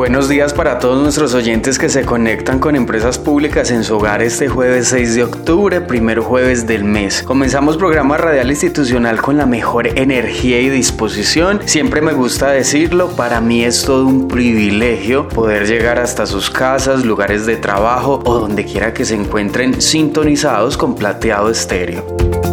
Buenos días para todos nuestros oyentes que se conectan con empresas públicas en su hogar este jueves 6 de octubre, primer jueves del mes. Comenzamos programa radial institucional con la mejor energía y disposición. Siempre me gusta decirlo, para mí es todo un privilegio poder llegar hasta sus casas, lugares de trabajo o donde quiera que se encuentren sintonizados con plateado estéreo.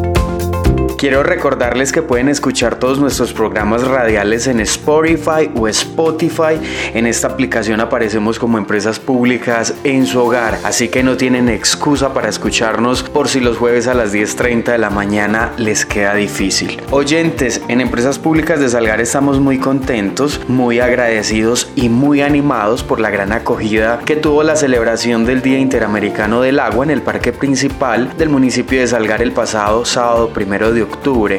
Quiero recordarles que pueden escuchar todos nuestros programas radiales en Spotify o Spotify. En esta aplicación aparecemos como empresas públicas en su hogar, así que no tienen excusa para escucharnos por si los jueves a las 10.30 de la mañana les queda difícil. Oyentes, en Empresas Públicas de Salgar estamos muy contentos, muy agradecidos y muy animados por la gran acogida que tuvo la celebración del Día Interamericano del Agua en el parque principal del municipio de Salgar el pasado sábado primero de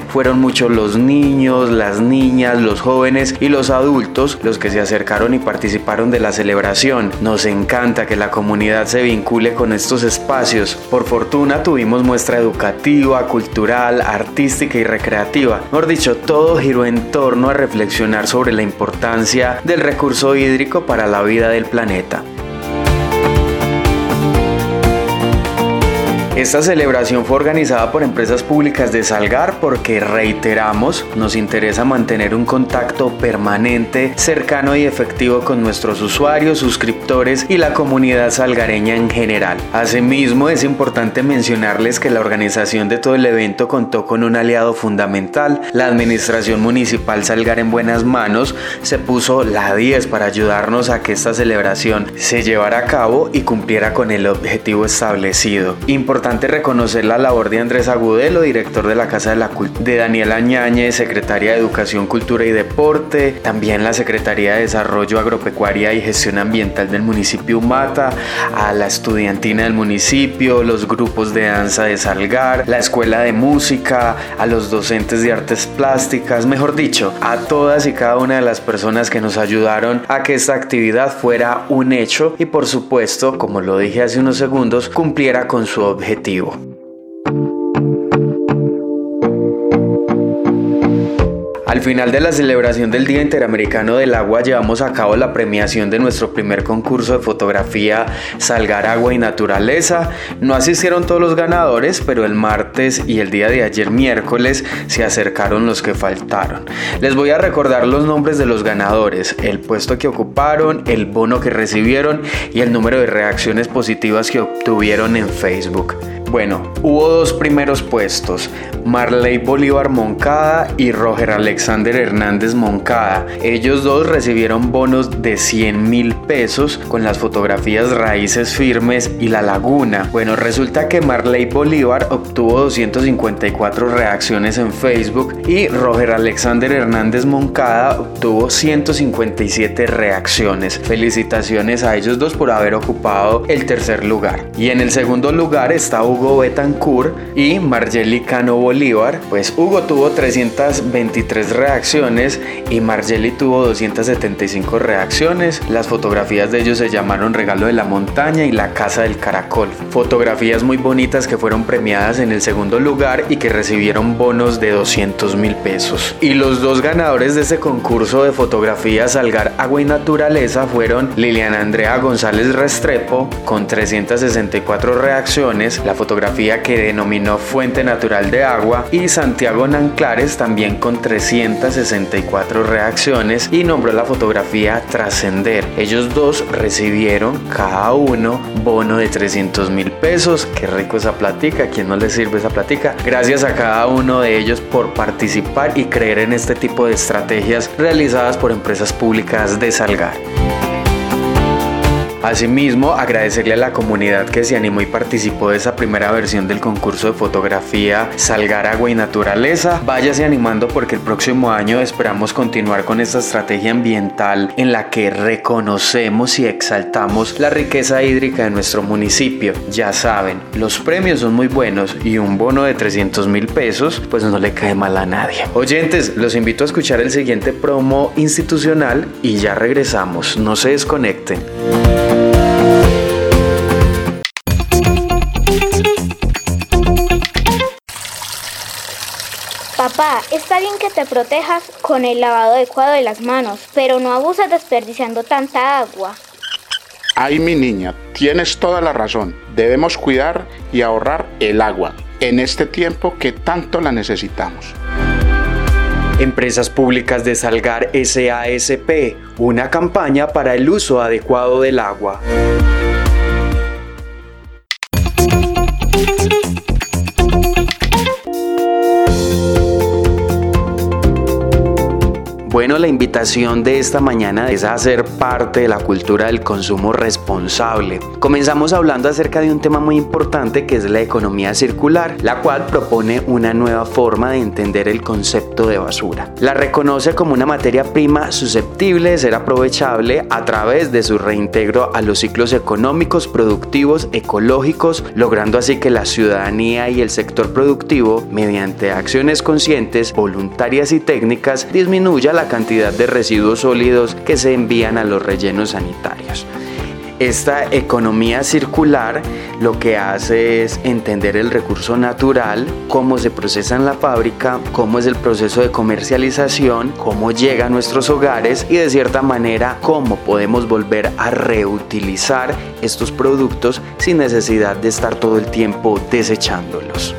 Fueron muchos los niños, las niñas, los jóvenes y los adultos los que se acercaron y participaron de la celebración. Nos encanta que la comunidad se vincule con estos espacios. Por fortuna tuvimos muestra educativa, cultural, artística y recreativa. Mejor dicho, todo giró en torno a reflexionar sobre la importancia del recurso hídrico para la vida del planeta. Esta celebración fue organizada por empresas públicas de Salgar porque, reiteramos, nos interesa mantener un contacto permanente, cercano y efectivo con nuestros usuarios, suscriptores y la comunidad salgareña en general. Asimismo, es importante mencionarles que la organización de todo el evento contó con un aliado fundamental. La Administración Municipal Salgar en buenas manos se puso la 10 para ayudarnos a que esta celebración se llevara a cabo y cumpliera con el objetivo establecido. Importante reconocer la labor de Andrés Agudelo, director de la Casa de la Cultura, de Daniela Añañez, secretaria de Educación, Cultura y Deporte, también la Secretaría de Desarrollo Agropecuaria y Gestión Ambiental del municipio Mata, a la estudiantina del municipio, los grupos de danza de Salgar, la Escuela de Música, a los docentes de artes plásticas, mejor dicho, a todas y cada una de las personas que nos ayudaron a que esta actividad fuera un hecho y por supuesto, como lo dije hace unos segundos, cumpliera con su objetivo objetivo. Al final de la celebración del Día Interamericano del Agua llevamos a cabo la premiación de nuestro primer concurso de fotografía Salgar Agua y Naturaleza. No asistieron todos los ganadores, pero el martes y el día de ayer miércoles se acercaron los que faltaron. Les voy a recordar los nombres de los ganadores, el puesto que ocuparon, el bono que recibieron y el número de reacciones positivas que obtuvieron en Facebook. Bueno, hubo dos primeros puestos, Marley Bolívar Moncada y Roger Alexander Hernández Moncada. Ellos dos recibieron bonos de 100 mil pesos con las fotografías Raíces Firmes y La Laguna. Bueno, resulta que Marley Bolívar obtuvo 254 reacciones en Facebook y Roger Alexander Hernández Moncada obtuvo 157 reacciones. Felicitaciones a ellos dos por haber ocupado el tercer lugar. Y en el segundo lugar está Hugo Betancourt y Margeli Cano Bolívar. Pues Hugo tuvo 323 reacciones y Margeli tuvo 275 reacciones. Las fotografías de ellos se llamaron Regalo de la Montaña y La Casa del Caracol. Fotografías muy bonitas que fueron premiadas en el segundo lugar y que recibieron bonos de 200 mil pesos. Y los dos ganadores de ese concurso de fotografías Salgar Agua y Naturaleza fueron Liliana Andrea González Restrepo con 364 reacciones, la fotografía que denominó Fuente Natural de Agua y Santiago Nanclares también con 364 reacciones y nombró la fotografía Trascender. Ellos dos recibieron cada uno bono de 300 mil pesos. Qué rico esa platica, ¿a quién no le sirve esa platica? Gracias a cada uno de ellos por participar y creer en este tipo de estrategias realizadas por empresas públicas de Salgar. Asimismo, agradecerle a la comunidad que se animó y participó de esa primera versión del concurso de fotografía Salgar Agua y Naturaleza. Váyase animando porque el próximo año esperamos continuar con esta estrategia ambiental en la que reconocemos y exaltamos la riqueza hídrica de nuestro municipio. Ya saben, los premios son muy buenos y un bono de 300 mil pesos pues no le cae mal a nadie. Oyentes, los invito a escuchar el siguiente promo institucional y ya regresamos. No se desconecten. Papá, está bien que te protejas con el lavado adecuado de las manos, pero no abuses desperdiciando tanta agua. Ay, mi niña, tienes toda la razón. Debemos cuidar y ahorrar el agua en este tiempo que tanto la necesitamos. Empresas Públicas de Salgar SASP, una campaña para el uso adecuado del agua. Bueno, la invitación de esta mañana es a hacer parte de la cultura del consumo responsable. Comenzamos hablando acerca de un tema muy importante que es la economía circular, la cual propone una nueva forma de entender el concepto de basura. La reconoce como una materia prima susceptible de ser aprovechable a través de su reintegro a los ciclos económicos, productivos, ecológicos, logrando así que la ciudadanía y el sector productivo, mediante acciones conscientes, voluntarias y técnicas, disminuya la cantidad de residuos sólidos que se envían a los rellenos sanitarios. Esta economía circular lo que hace es entender el recurso natural, cómo se procesa en la fábrica, cómo es el proceso de comercialización, cómo llega a nuestros hogares y de cierta manera cómo podemos volver a reutilizar estos productos sin necesidad de estar todo el tiempo desechándolos.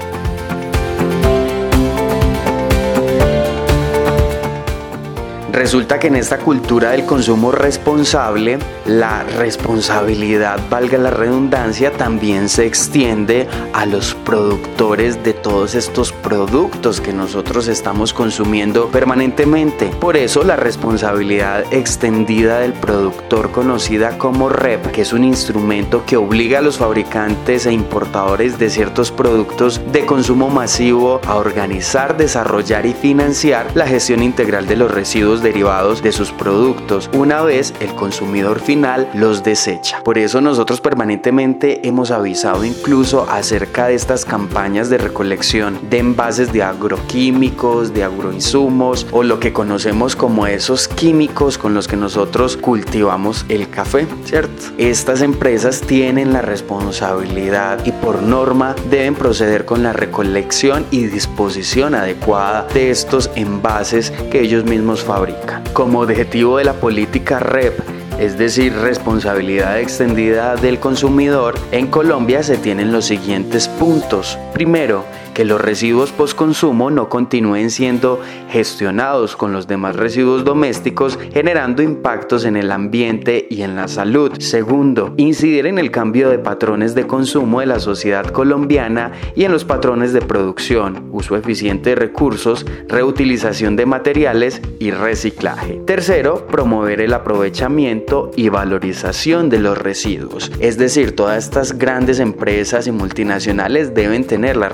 Resulta que en esta cultura del consumo responsable, la responsabilidad, valga la redundancia, también se extiende a los productores de todos estos productos que nosotros estamos consumiendo permanentemente. Por eso la responsabilidad extendida del productor conocida como REP, que es un instrumento que obliga a los fabricantes e importadores de ciertos productos de consumo masivo a organizar, desarrollar y financiar la gestión integral de los residuos de derivados de sus productos una vez el consumidor final los desecha. Por eso nosotros permanentemente hemos avisado incluso acerca de estas campañas de recolección de envases de agroquímicos, de agroinsumos o lo que conocemos como esos químicos con los que nosotros cultivamos el café, ¿cierto? Estas empresas tienen la responsabilidad y por norma deben proceder con la recolección y disposición adecuada de estos envases que ellos mismos fabrican. Como objetivo de la política REP, es decir, responsabilidad extendida del consumidor, en Colombia se tienen los siguientes puntos. Primero, que los residuos postconsumo no continúen siendo gestionados con los demás residuos domésticos, generando impactos en el ambiente y en la salud. Segundo, incidir en el cambio de patrones de consumo de la sociedad colombiana y en los patrones de producción, uso eficiente de recursos, reutilización de materiales y reciclaje. Tercero, promover el aprovechamiento y valorización de los residuos. Es decir, todas estas grandes empresas y multinacionales deben tener la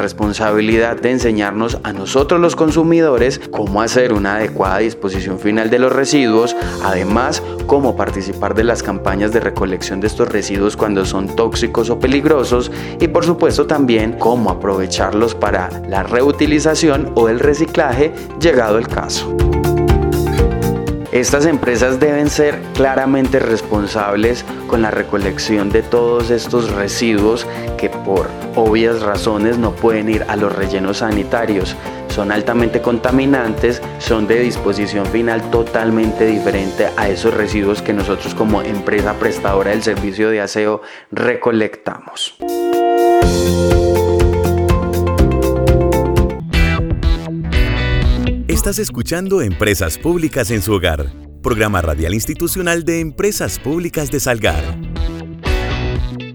de enseñarnos a nosotros los consumidores cómo hacer una adecuada disposición final de los residuos, además cómo participar de las campañas de recolección de estos residuos cuando son tóxicos o peligrosos y por supuesto también cómo aprovecharlos para la reutilización o el reciclaje llegado el caso. Estas empresas deben ser claramente responsables con la recolección de todos estos residuos que por obvias razones no pueden ir a los rellenos sanitarios. Son altamente contaminantes, son de disposición final totalmente diferente a esos residuos que nosotros como empresa prestadora del servicio de aseo recolectamos. Estás escuchando Empresas Públicas en su hogar, programa radial institucional de Empresas Públicas de Salgar.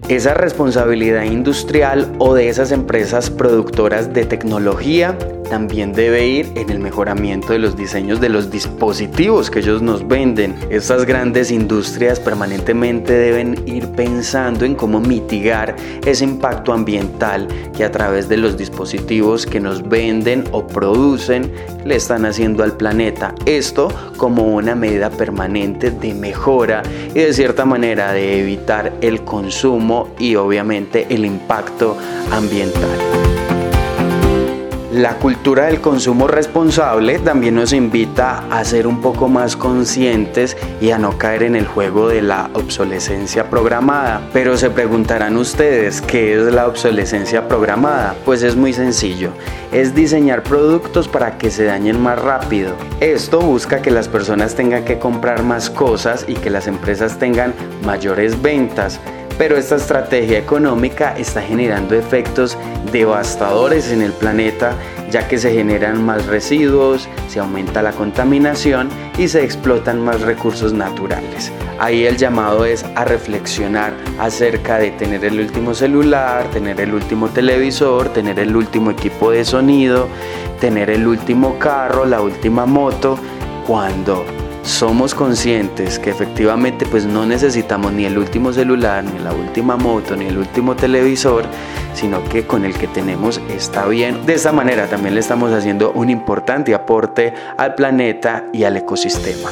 esa responsabilidad industrial o de esas empresas productoras de tecnología también debe ir en el mejoramiento de los diseños de los dispositivos que ellos nos venden. Estas grandes industrias permanentemente deben ir pensando en cómo mitigar ese impacto ambiental que a través de los dispositivos que nos venden o producen le están haciendo al planeta. Esto como una medida permanente de mejora y de cierta manera de evitar el consumo y obviamente el impacto ambiental. La cultura del consumo responsable también nos invita a ser un poco más conscientes y a no caer en el juego de la obsolescencia programada. Pero se preguntarán ustedes, ¿qué es la obsolescencia programada? Pues es muy sencillo, es diseñar productos para que se dañen más rápido. Esto busca que las personas tengan que comprar más cosas y que las empresas tengan mayores ventas pero esta estrategia económica está generando efectos devastadores en el planeta ya que se generan más residuos, se aumenta la contaminación y se explotan más recursos naturales. Ahí el llamado es a reflexionar acerca de tener el último celular, tener el último televisor, tener el último equipo de sonido, tener el último carro, la última moto, cuando somos conscientes que efectivamente pues no necesitamos ni el último celular, ni la última moto, ni el último televisor, sino que con el que tenemos está bien. De esta manera también le estamos haciendo un importante aporte al planeta y al ecosistema.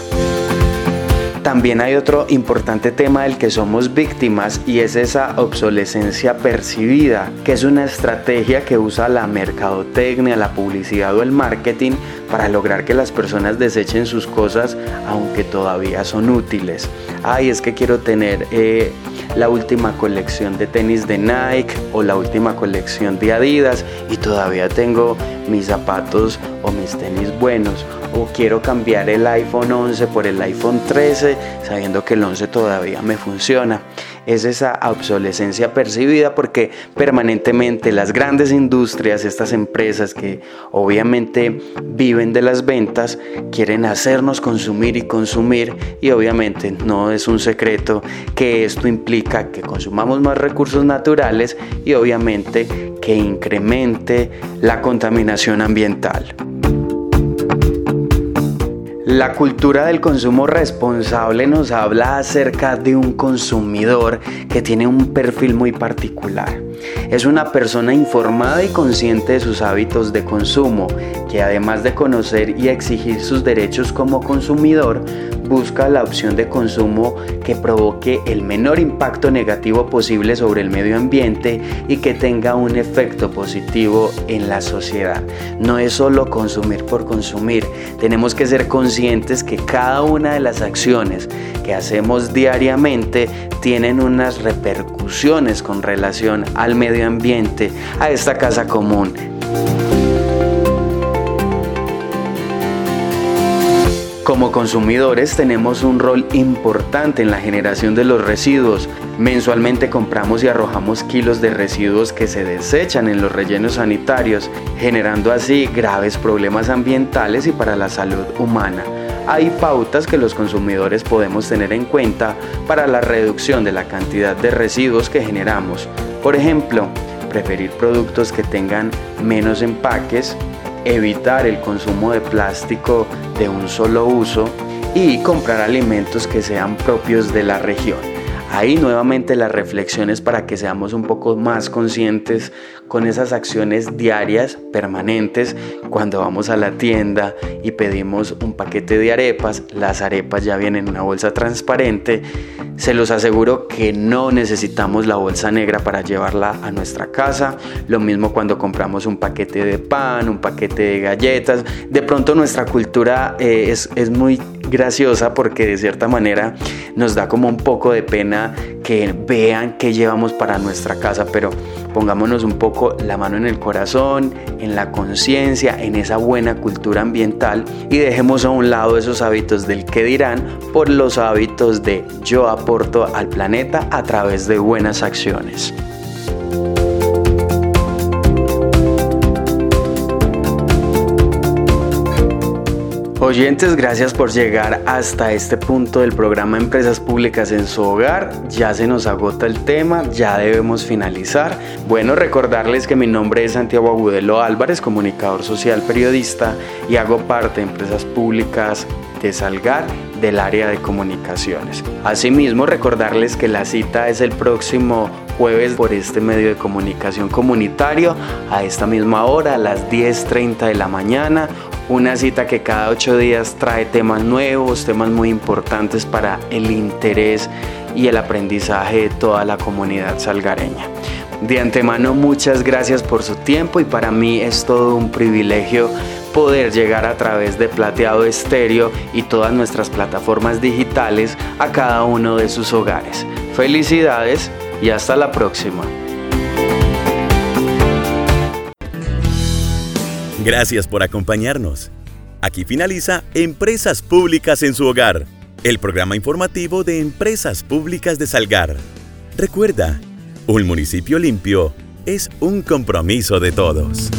También hay otro importante tema del que somos víctimas y es esa obsolescencia percibida, que es una estrategia que usa la mercadotecnia, la publicidad o el marketing para lograr que las personas desechen sus cosas aunque todavía son útiles. Ay, es que quiero tener eh, la última colección de tenis de Nike o la última colección de Adidas y todavía tengo mis zapatos o mis tenis buenos quiero cambiar el iPhone 11 por el iPhone 13 sabiendo que el 11 todavía me funciona. Es esa obsolescencia percibida porque permanentemente las grandes industrias, estas empresas que obviamente viven de las ventas, quieren hacernos consumir y consumir y obviamente no es un secreto que esto implica que consumamos más recursos naturales y obviamente que incremente la contaminación ambiental. La cultura del consumo responsable nos habla acerca de un consumidor que tiene un perfil muy particular. Es una persona informada y consciente de sus hábitos de consumo, que además de conocer y exigir sus derechos como consumidor, busca la opción de consumo que provoque el menor impacto negativo posible sobre el medio ambiente y que tenga un efecto positivo en la sociedad. No es solo consumir por consumir, tenemos que ser conscientes que cada una de las acciones que hacemos diariamente tienen unas repercusiones con relación al medio ambiente, a esta casa común. Como consumidores tenemos un rol importante en la generación de los residuos. Mensualmente compramos y arrojamos kilos de residuos que se desechan en los rellenos sanitarios, generando así graves problemas ambientales y para la salud humana. Hay pautas que los consumidores podemos tener en cuenta para la reducción de la cantidad de residuos que generamos. Por ejemplo, preferir productos que tengan menos empaques, evitar el consumo de plástico de un solo uso y comprar alimentos que sean propios de la región. Ahí nuevamente las reflexiones para que seamos un poco más conscientes con esas acciones diarias, permanentes, cuando vamos a la tienda y pedimos un paquete de arepas, las arepas ya vienen en una bolsa transparente, se los aseguro que no necesitamos la bolsa negra para llevarla a nuestra casa, lo mismo cuando compramos un paquete de pan, un paquete de galletas, de pronto nuestra cultura eh, es, es muy graciosa porque de cierta manera nos da como un poco de pena que vean qué llevamos para nuestra casa, pero pongámonos un poco la mano en el corazón, en la conciencia, en esa buena cultura ambiental y dejemos a un lado esos hábitos del que dirán por los hábitos de yo aporto al planeta a través de buenas acciones. Oyentes, gracias por llegar hasta este punto del programa Empresas Públicas en su hogar. Ya se nos agota el tema, ya debemos finalizar. Bueno, recordarles que mi nombre es Santiago Agudelo Álvarez, comunicador social periodista y hago parte de Empresas Públicas de Salgar del área de comunicaciones. Asimismo, recordarles que la cita es el próximo jueves por este medio de comunicación comunitario a esta misma hora, a las 10.30 de la mañana una cita que cada ocho días trae temas nuevos, temas muy importantes para el interés y el aprendizaje de toda la comunidad salgareña. De antemano muchas gracias por su tiempo y para mí es todo un privilegio poder llegar a través de Plateado Estéreo y todas nuestras plataformas digitales a cada uno de sus hogares. Felicidades y hasta la próxima. Gracias por acompañarnos. Aquí finaliza Empresas Públicas en su hogar, el programa informativo de Empresas Públicas de Salgar. Recuerda, un municipio limpio es un compromiso de todos.